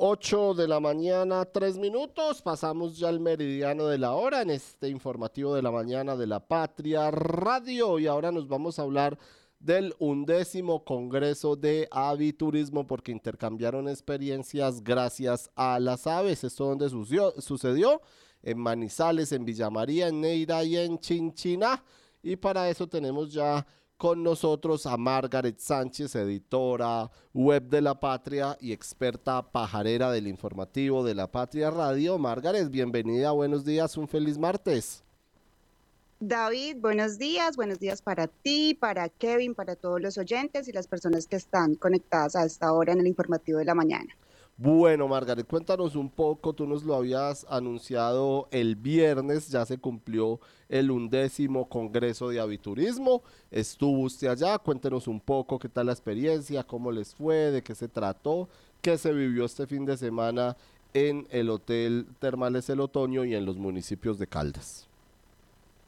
8 de la mañana, 3 minutos. Pasamos ya al meridiano de la hora en este informativo de la mañana de la Patria Radio. Y ahora nos vamos a hablar del undécimo Congreso de Aviturismo porque intercambiaron experiencias gracias a las aves. Esto donde sucedió, en Manizales, en Villamaría, en Neira y en Chinchina. Y para eso tenemos ya con nosotros a Margaret Sánchez, editora web de La Patria y experta pajarera del informativo de La Patria Radio. Margaret, bienvenida, buenos días, un feliz martes. David, buenos días, buenos días para ti, para Kevin, para todos los oyentes y las personas que están conectadas a esta hora en el informativo de la mañana. Bueno, Margaret, cuéntanos un poco, tú nos lo habías anunciado el viernes, ya se cumplió el undécimo Congreso de Aviturismo, estuvo usted allá, cuéntenos un poco qué tal la experiencia, cómo les fue, de qué se trató, qué se vivió este fin de semana en el Hotel Termales El Otoño y en los municipios de Caldas.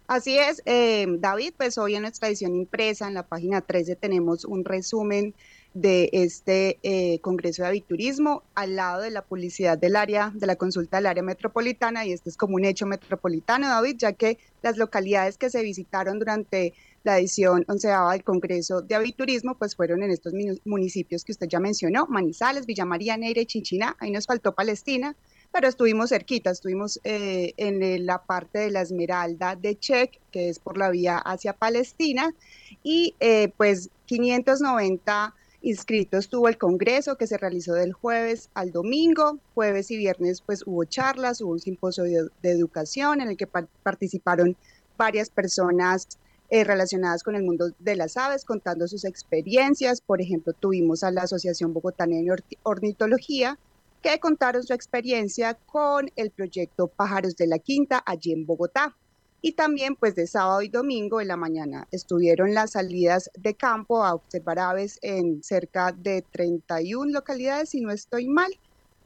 Así es, eh, David, pues hoy en nuestra edición impresa, en la página 13, tenemos un resumen de este eh, Congreso de Aviturismo al lado de la publicidad del área, de la consulta del área metropolitana, y este es como un hecho metropolitano, David, ya que las localidades que se visitaron durante la edición onceava del Congreso de Aviturismo, pues fueron en estos municipios que usted ya mencionó, Manizales, Villa María, Neira y Chinchina, ahí nos faltó Palestina, pero estuvimos cerquita, estuvimos eh, en la parte de la Esmeralda de Check, que es por la vía hacia Palestina, y eh, pues 590 inscritos tuvo el Congreso que se realizó del jueves al domingo. Jueves y viernes pues hubo charlas, hubo un simposio de, educación en el que participaron varias personas eh, relacionadas con el mundo de las aves, contando sus experiencias. Por ejemplo, tuvimos a la Asociación Bogotana de Ornitología, que contaron su experiencia con el proyecto Pájaros de la Quinta allí en Bogotá. Y también pues de sábado y domingo en la mañana estuvieron las salidas de campo a observar aves en cerca de 31 localidades, si no estoy mal,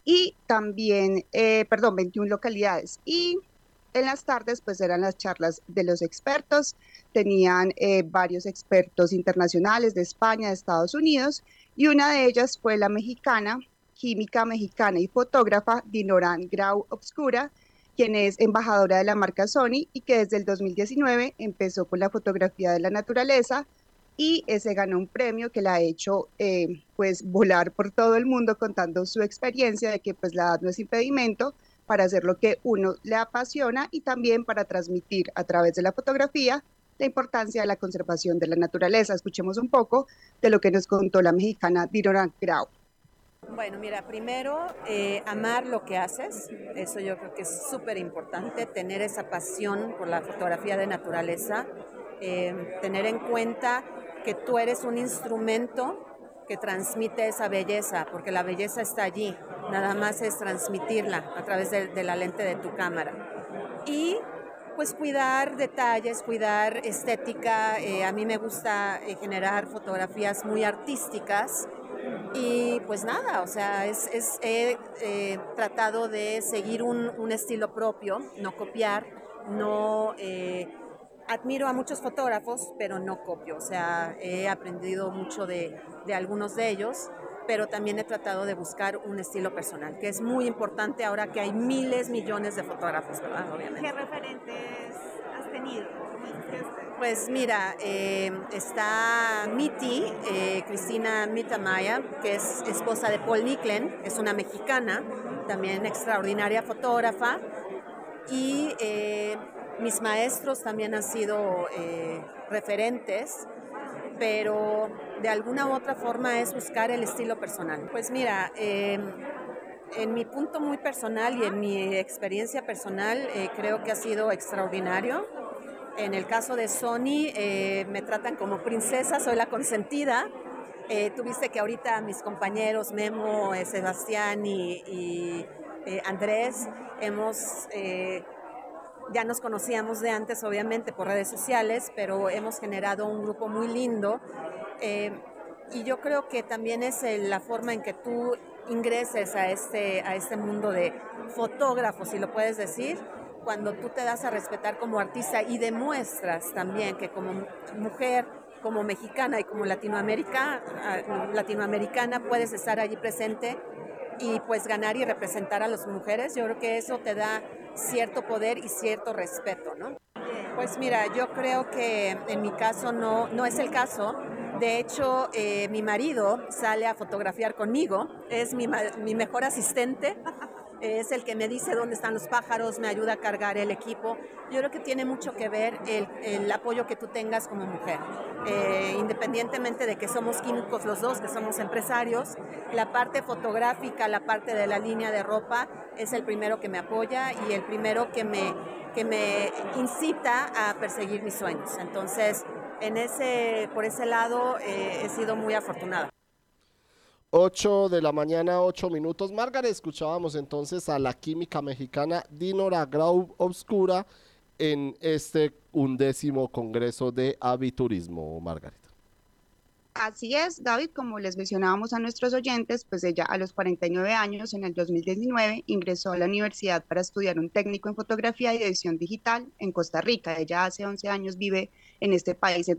y también, eh, perdón, 21 localidades. Y en las tardes pues eran las charlas de los expertos, tenían eh, varios expertos internacionales de España, de Estados Unidos, y una de ellas fue la mexicana, química mexicana y fotógrafa Dinoran Grau Obscura, quien es embajadora de la marca Sony y que desde el 2019 empezó con la fotografía de la naturaleza y se ganó un premio que la ha hecho eh, pues volar por todo el mundo contando su experiencia de que pues la edad no es impedimento para hacer lo que uno le apasiona y también para transmitir a través de la fotografía la importancia de la conservación de la naturaleza. Escuchemos un poco de lo que nos contó la mexicana Dirona Grau. Bueno, mira, primero, eh, amar lo que haces, eso yo creo que es súper importante, tener esa pasión por la fotografía de naturaleza, eh, tener en cuenta que tú eres un instrumento que transmite esa belleza, porque la belleza está allí, nada más es transmitirla a través de, la lente de tu cámara. Y pues cuidar detalles, cuidar estética, eh, a mí me gusta generar fotografías muy artísticas, y pues nada, o sea, es, he eh, tratado de seguir un, estilo propio, no copiar, no... Eh, admiro a muchos fotógrafos, pero no copio, o sea, he aprendido mucho de, algunos de ellos, pero también he tratado de buscar un estilo personal, que es muy importante ahora que hay miles, millones de fotógrafos, ¿verdad? Obviamente. ¿Qué referentes has tenido? Pues mira, eh, está Miti, eh, Cristina Mitamaya, que es esposa de Paul Nicklen, es una mexicana, también extraordinaria fotógrafa. Y eh, mis maestros también han sido referentes, pero de alguna u otra forma es buscar el estilo personal. Pues mira, en mi punto muy personal y en mi experiencia personal, creo que ha sido extraordinario en el caso de Sony, eh, me tratan como princesa, soy la consentida. Eh, tuviste que ahorita mis compañeros Memo, eh, Sebastián y, Andrés hemos, ya nos conocíamos de antes, obviamente, por redes sociales, pero hemos generado un grupo muy lindo. y yo creo que también es la forma en que tú ingreses a este, a este mundo de fotógrafos, si lo puedes decir, cuando tú te das a respetar como artista y demuestras también que como mujer, como mexicana y como latinoamericana, latinoamericana puedes estar allí presente y pues ganar y representar a las mujeres, yo creo que eso te da cierto poder y cierto respeto, ¿no? Pues mira, yo creo que en mi caso no, no es el caso. De hecho, eh, mi marido sale a fotografiar conmigo, es mi, mi mejor asistente es el que me dice dónde están los pájaros, me ayuda a cargar el equipo. Yo creo que tiene mucho que ver el, apoyo que tú tengas como mujer. Eh, independientemente de que somos químicos los dos, que somos empresarios, la parte fotográfica, la parte de la línea de ropa, es el primero que me apoya y el primero que me, que me incita a perseguir mis sueños. Entonces, en ese, por ese lado, eh, he sido muy afortunada. 8 de la mañana, 8 minutos. Margaret, escuchábamos entonces a la química mexicana Dinora Grau Obscura en este undécimo Congreso de Aviturismo, Margaret. Así es, David, como les mencionábamos a nuestros oyentes, pues ella a los 49 años, en el 2019, ingresó a la universidad para estudiar un técnico en fotografía y edición digital en Costa Rica. Ella hace 11 años vive en este país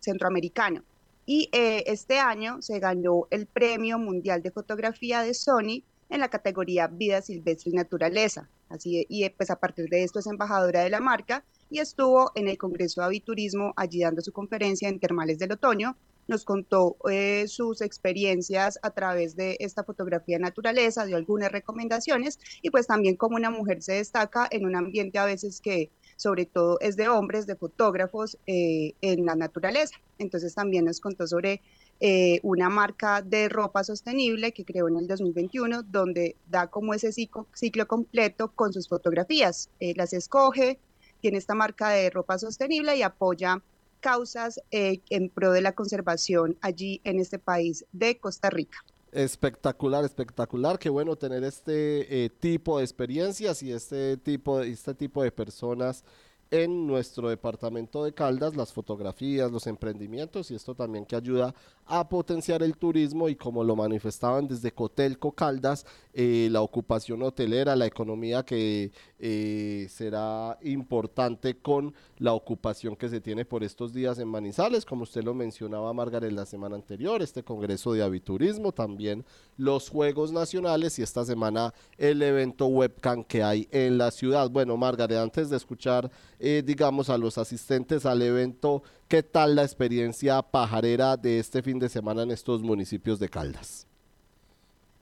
centroamericano. Y eh, este año se ganó el Premio Mundial de Fotografía de Sony en la categoría Vida Silvestre y Naturaleza. Así, y eh, pues a partir de esto es embajadora de la marca y estuvo en el Congreso de Aviturismo allí dando su conferencia en Termales del Otoño. Nos contó eh, sus experiencias a través de esta fotografía de naturaleza, dio algunas recomendaciones y pues también como una mujer se destaca en un ambiente a veces que sobre todo es de hombres, de fotógrafos eh, en la naturaleza. Entonces también nos contó sobre eh, una marca de ropa sostenible que creó en el 2021, donde da como ese ciclo, completo con sus fotografías. Eh, las escoge, tiene esta marca de ropa sostenible y apoya causas en pro de la conservación allí en este país de Costa Rica. Espectacular, espectacular. Qué bueno tener este eh, tipo de experiencias y este tipo de, este tipo de personas en nuestro departamento de Caldas, las fotografías, los emprendimientos y esto también que ayuda a potenciar el turismo y como lo manifestaban desde Cotelco Caldas, eh, la ocupación hotelera, la economía que eh, será importante con la ocupación que se tiene por estos días en Manizales, como usted lo mencionaba Margaret la semana anterior, este Congreso de Aviturismo, también los Juegos Nacionales y esta semana el evento webcam que hay en la ciudad. Bueno, Margaret, antes de escuchar eh, digamos, a los asistentes al evento, ¿qué tal la experiencia pajarera de este fin de semana en estos municipios de Caldas?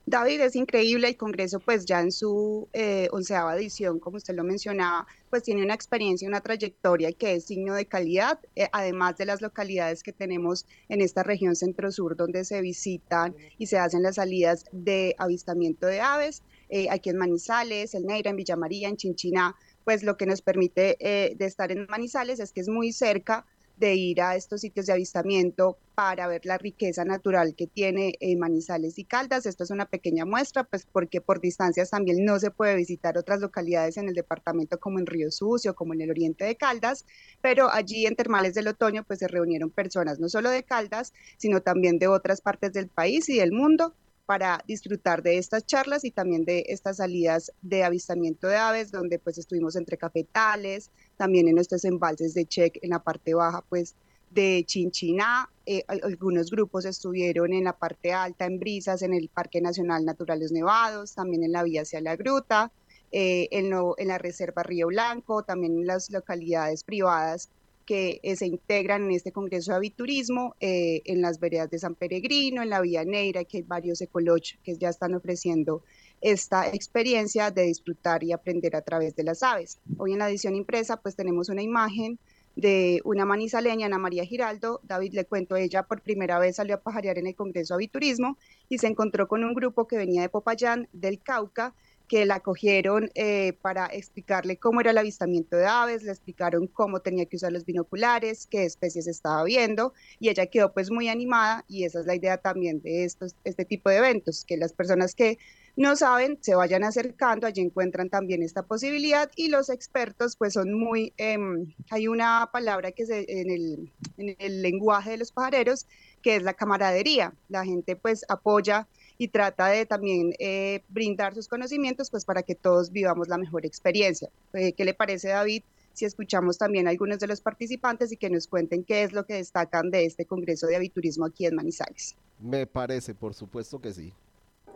David, es increíble, el Congreso pues ya en su eh, onceava edición, como usted lo mencionaba, pues tiene una experiencia, una trayectoria que es signo de calidad, eh, además de las localidades que tenemos en esta región centro-sur donde se visitan y se hacen las salidas de avistamiento de aves, aquí en Manizales, en Neira, en Villa María, en Chinchiná, pues lo que nos permite eh, de estar en Manizales es que es muy cerca de ir a estos sitios de avistamiento para ver la riqueza natural que tiene eh, Manizales y Caldas. Esto es una pequeña muestra, pues porque por distancias también no se puede visitar otras localidades en el departamento como en Río Sucio, como en el oriente de Caldas, pero allí en Termales del Otoño pues se reunieron personas no solo de Caldas, sino también de otras partes del país y del mundo para disfrutar de estas charlas y también de estas salidas de avistamiento de aves, donde pues estuvimos entre cafetales, también en nuestros embalses de Check en la parte baja pues de Chinchiná, eh, algunos grupos estuvieron en la parte alta, en Brisas, en el Parque Nacional Naturales Nevados, también en la vía hacia la gruta, eh, en, en la Reserva Río Blanco, también en las localidades privadas que eh, se integran en este Congreso de Aviturismo, eh, en las veredas de San Peregrino, en la Vía Neira, que hay varios ecoloch que ya están ofreciendo esta experiencia de disfrutar y aprender a través de las aves. Hoy en la edición impresa pues tenemos una imagen de una manizaleña, Ana María Giraldo. David, le cuento, ella por primera vez salió a pajarear en el Congreso de Aviturismo y se encontró con un grupo que venía de Popayán, del Cauca, que la cogieron eh, para explicarle cómo era el avistamiento de aves, le explicaron cómo tenía que usar los binoculares, qué especies estaba viendo y ella quedó pues muy animada y esa es la idea también de estos, este tipo de eventos, que las personas que no saben se vayan acercando, allí encuentran también esta posibilidad y los expertos pues son muy, em, hay una palabra que es en el, en el lenguaje de los pajareros que es la camaradería, la gente pues apoya y trata de también eh, brindar sus conocimientos pues para que todos vivamos la mejor experiencia. Eh, ¿Qué le parece David? Si escuchamos también a algunos de los participantes y que nos cuenten qué es lo que destacan de este Congreso de Aviturismo aquí en Manizales. Me parece, por supuesto que sí.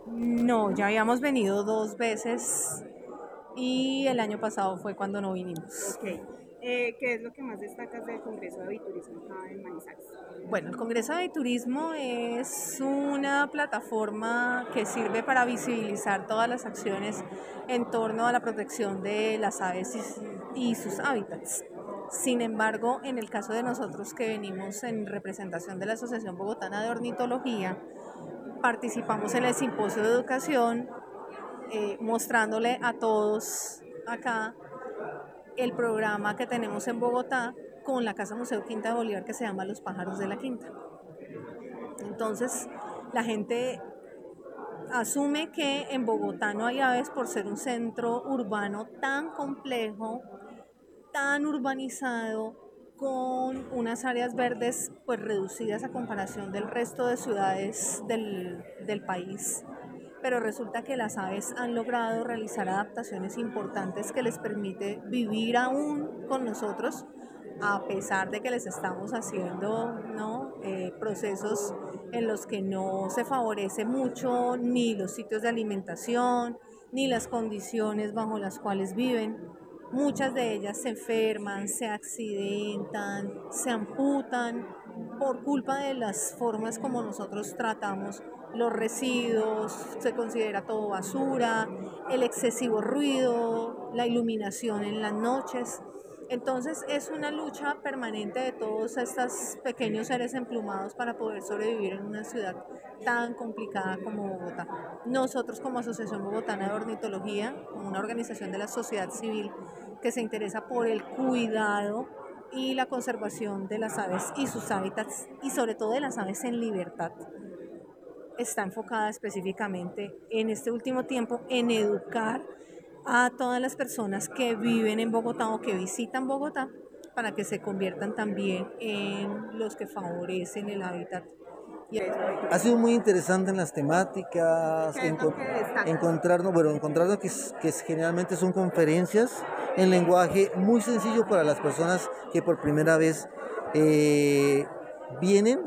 No, ya habíamos venido dos veces y el año pasado fue cuando no vinimos. Ok. Eh, ¿Qué es lo que más destacas del Congreso de Aviturismo acá en Manizales? Bueno, el Congreso de Turismo es una plataforma que sirve para visibilizar todas las acciones en torno a la protección de las aves y, y sus hábitats. Sin embargo, en el caso de nosotros que venimos en representación de la Asociación Bogotana de Ornitología, participamos en el simposio de educación eh, mostrándole a todos acá el programa que tenemos en Bogotá con la Casa Museo Quinta de Bolívar que se llama Los pájaros de la Quinta. Entonces, la gente asume que en Bogotá no hay aves por ser un centro urbano tan complejo, tan urbanizado, con unas áreas verdes pues reducidas a comparación del resto de ciudades del, del país pero resulta que las aves han logrado realizar adaptaciones importantes que les permite vivir aún con nosotros a pesar de que les estamos haciendo ¿no? Eh, procesos en los que no se favorece mucho ni los sitios de alimentación, ni las condiciones bajo las cuales viven. Muchas de ellas se enferman, se accidentan, se amputan por culpa de las formas como nosotros tratamos los residuos, se considera todo basura, el excesivo ruido, la iluminación en las noches. Entonces es una lucha permanente de todos estos pequeños seres emplumados para poder sobrevivir en una ciudad tan complicada como Bogotá. Nosotros como Asociación Bogotana de Ornitología, como una organización de la sociedad civil que se interesa por el cuidado y la conservación de las aves y sus hábitats y sobre todo de las aves en libertad, está enfocada específicamente en este último tiempo en educar a todas las personas que viven en Bogotá o que visitan Bogotá para que se conviertan también en los que favorecen el hábitat. Ha sido muy interesante en las temáticas, encontrarnos, bueno, encontrarnos que, que generalmente son conferencias en lenguaje muy sencillo para las personas que por primera vez eh, vienen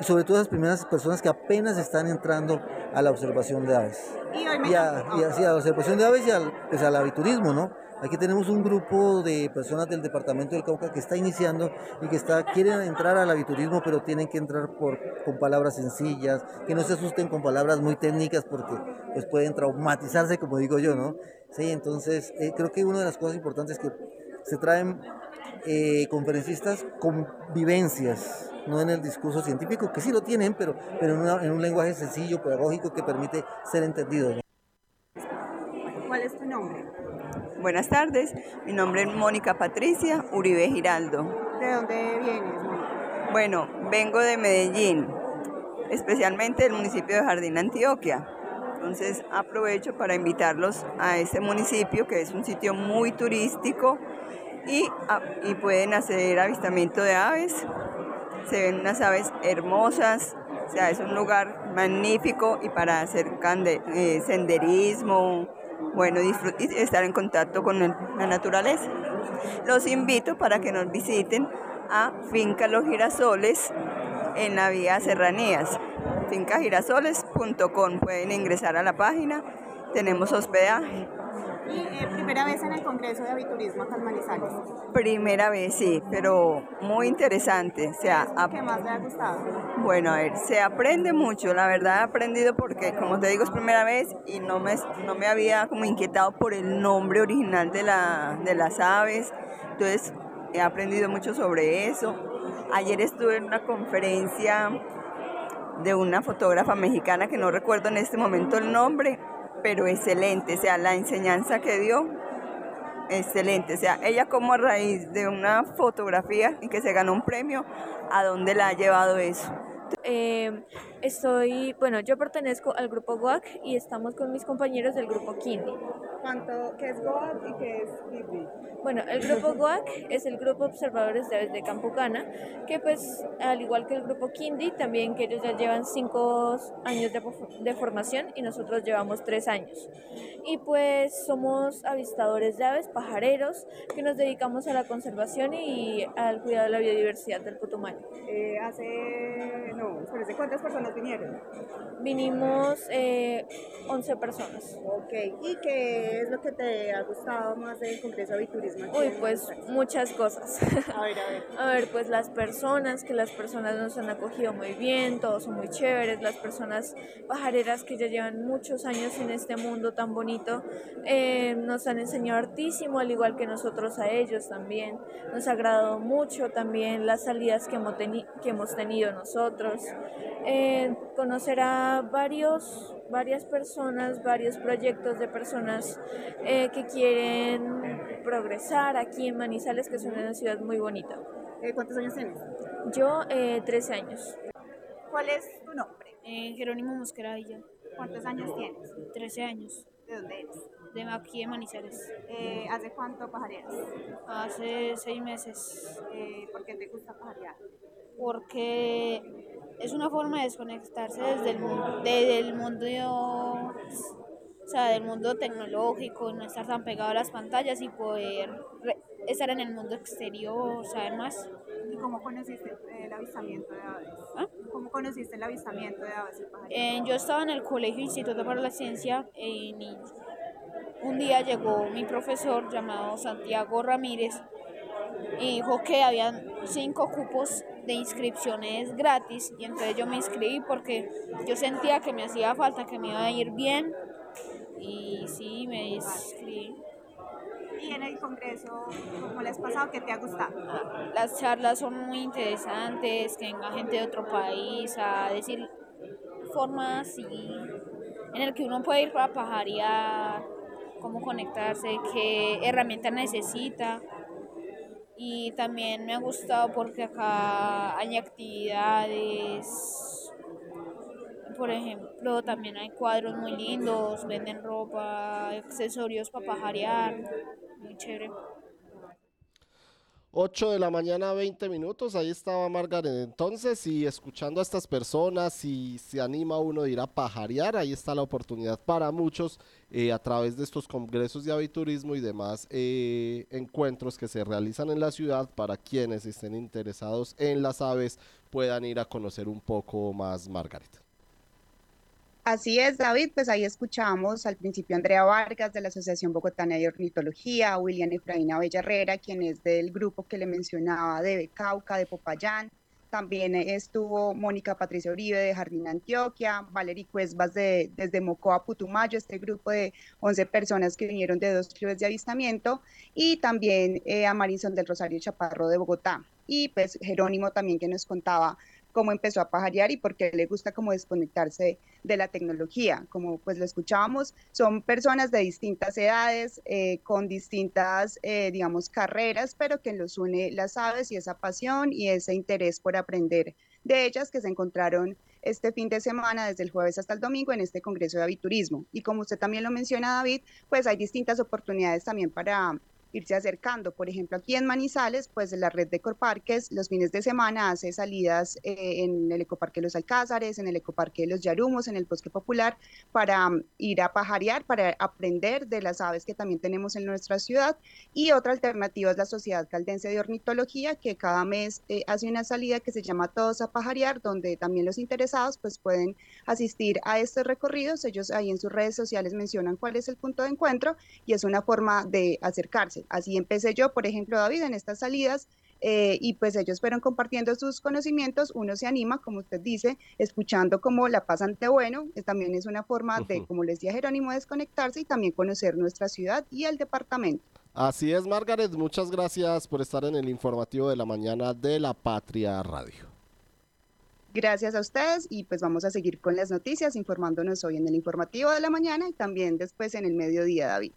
y sobre todo las primeras personas que apenas están entrando a la observación de aves. Y, a, la observación de aves y al, pues, al aviturismo, ¿no? Aquí tenemos un grupo de personas del departamento del Cauca que está iniciando y que está, quieren entrar al aviturismo, pero tienen que entrar por, con palabras sencillas, que no se asusten con palabras muy técnicas porque pues pueden traumatizarse, como digo yo, ¿no? Sí, entonces eh, creo que una de las cosas importantes es que se traen eh, conferencistas con vivencias, no en el discurso científico, que sí lo tienen, pero, pero en, un lenguaje sencillo, pedagógico, que permite ser entendido. ¿Cuál es tu nombre? Buenas tardes, mi nombre es Mónica Patricia Uribe Giraldo. ¿De dónde vienes? Bueno, vengo de Medellín, especialmente del municipio de Jardín, Antioquia. Entonces aprovecho para invitarlos a este municipio que es un sitio muy turístico y, y pueden hacer avistamiento de aves, se ven unas aves hermosas, o sea, es un lugar magnífico y para hacer eh, senderismo, bueno, y estar en contacto con la naturaleza. Los invito para que nos visiten a Finca Los Girasoles en la vía Serranías, fincagirasoles.com. Pueden ingresar a la página, tenemos hospedaje ¿Y eh, primera vez en el Congreso de Aviturismo acá en Manizales? Primera vez, sí, pero muy interesante. O sea, ¿Qué más le ha gustado? Bueno, a ver, se aprende mucho. La verdad he aprendido porque, como te digo, es primera vez y no me, no me había como inquietado por el nombre original de, la, de las aves. Entonces, he aprendido mucho sobre eso. Ayer estuve en una conferencia de una fotógrafa mexicana que no recuerdo en este momento el nombre, pero excelente, o sea, la enseñanza que dio, excelente, o sea, ella como a raíz de una fotografía y que se ganó un premio, ¿a dónde la ha llevado eso? Eh, estoy, bueno, yo pertenezco al grupo WAC y estamos con mis compañeros del grupo Kindi. ¿Cuánto, ¿Qué es GOAC y qué es KINDI? Bueno, el grupo GOAC es el grupo Observadores de Aves de Campucana, que pues al igual que el grupo KINDI, también que ellos ya llevan cinco años de, de formación y nosotros llevamos tres años. Y pues somos avistadores de aves, pajareros, que nos dedicamos a la conservación y al cuidado de la biodiversidad del Putumayo. Eh, hace, no, ¿cuántas personas vinieron? Vinimos eh, 11 personas. Ok, ¿y qué es lo que te ha gustado más del Congreso de Aviturismo? Uy, pues muchas cosas. A ver, a ver. a ver, pues las personas, que las personas nos han acogido muy bien, todos son muy chéveres, las personas pajareras que ya llevan muchos años en este mundo tan bonito, eh, nos han enseñado hartísimo, al igual que nosotros a ellos también. Nos ha agradado mucho también las salidas que hemos, que hemos tenido nosotros. Eh, conocer a varios varias personas, varios proyectos de personas eh, que quieren progresar aquí en Manizales, que es una ciudad muy bonita. Eh, ¿Cuántos años tienes? Yo, eh, 13 años. ¿Cuál es tu nombre? Eh, Jerónimo Mosquera Villa. ¿Cuántos años tienes? 13 años. ¿De dónde eres? De aquí de Manizales. Eh, ¿Hace cuánto pajareas? Hace seis meses. ¿Por qué te gusta pajarear? Porque es una forma de desconectarse desde el mundo, desde el mundo, o sea, del mundo tecnológico, no estar tan pegado a las pantallas y poder estar en el mundo exterior, saber más. ¿Y cómo conociste el avistamiento de aves? ¿Ah? ¿Cómo conociste el avistamiento de aves? Eh, yo estaba en el Colegio Instituto para la Ciencia y un día llegó mi profesor llamado Santiago Ramírez y dijo que habían cinco cupos de inscripciones gratis y entonces yo me inscribí porque yo sentía que me hacía falta, que me iba a ir bien y sí, me inscribí. ¿Y en el Congreso, cómo les ha pasado? ¿Qué te ha gustado? Las charlas son muy interesantes, que venga gente de otro país a decir formas y en el que uno puede ir para pajarear, cómo conectarse, qué herramienta necesita y también me ha gustado porque acá hay actividades, por ejemplo, también hay cuadros muy lindos, venden ropa, accesorios para pajarear, muy chévere. 8 de la mañana, 20 minutos, ahí estaba Margaret entonces y escuchando a estas personas, si se anima uno a ir a pajarear, ahí está la oportunidad para muchos eh, a través de estos congresos de aviturismo y demás eh, encuentros que se realizan en la ciudad para quienes estén interesados en las aves puedan ir a conocer un poco más Margaret. Así es, David, pues ahí escuchamos al principio a Andrea Vargas de la Asociación Bogotana de Ornitología, a William Efraín Bella Herrera, quien es del grupo que le mencionaba de Cauca, de Popayán. También estuvo Mónica Patricia Uribe de Jardín Antioquia, Valery Cuesbas de, desde Mocoa, Putumayo, este grupo de 11 personas que vinieron de dos clubes de avistamiento, y también eh, a Marisol del Rosario Chaparro de Bogotá. Y pues Jerónimo también que nos contaba cómo empezó a pajarear y por qué le gusta como desconectarse de la tecnología. Como pues lo escuchábamos, son personas de distintas edades, eh, con distintas, eh, digamos, carreras, pero que los une las aves y esa pasión y ese interés por aprender de ellas que se encontraron este fin de semana, desde el jueves hasta el domingo, en este Congreso de Aviturismo. Y como usted también lo menciona, David, pues hay distintas oportunidades también para irse acercando. Por ejemplo, aquí en Manizales, pues la red de ecoparques los fines de semana hace salidas eh, en el ecoparque de los Alcázares, en el ecoparque de los Yarumos, en el Bosque Popular, para mm, ir a pajarear, para aprender de las aves que también tenemos en nuestra ciudad. Y otra alternativa es la Sociedad Caldense de Ornitología, que cada mes eh, hace una salida que se llama Todos a Pajarear, donde también los interesados pues pueden asistir a estos recorridos. Ellos ahí en sus redes sociales mencionan cuál es el punto de encuentro y es una forma de acercarse Así empecé yo, por ejemplo, David, en estas salidas. Eh, y pues ellos fueron compartiendo sus conocimientos, uno se anima, como usted dice, escuchando cómo la pasan de bueno, también es una forma de, como les decía Jerónimo, desconectarse y también conocer nuestra ciudad y el departamento. Así es, Margaret, muchas gracias por estar en el informativo de la mañana de la Patria Radio. Gracias a ustedes y pues vamos a seguir con las noticias informándonos hoy en el informativo de la mañana y también después en el mediodía, David.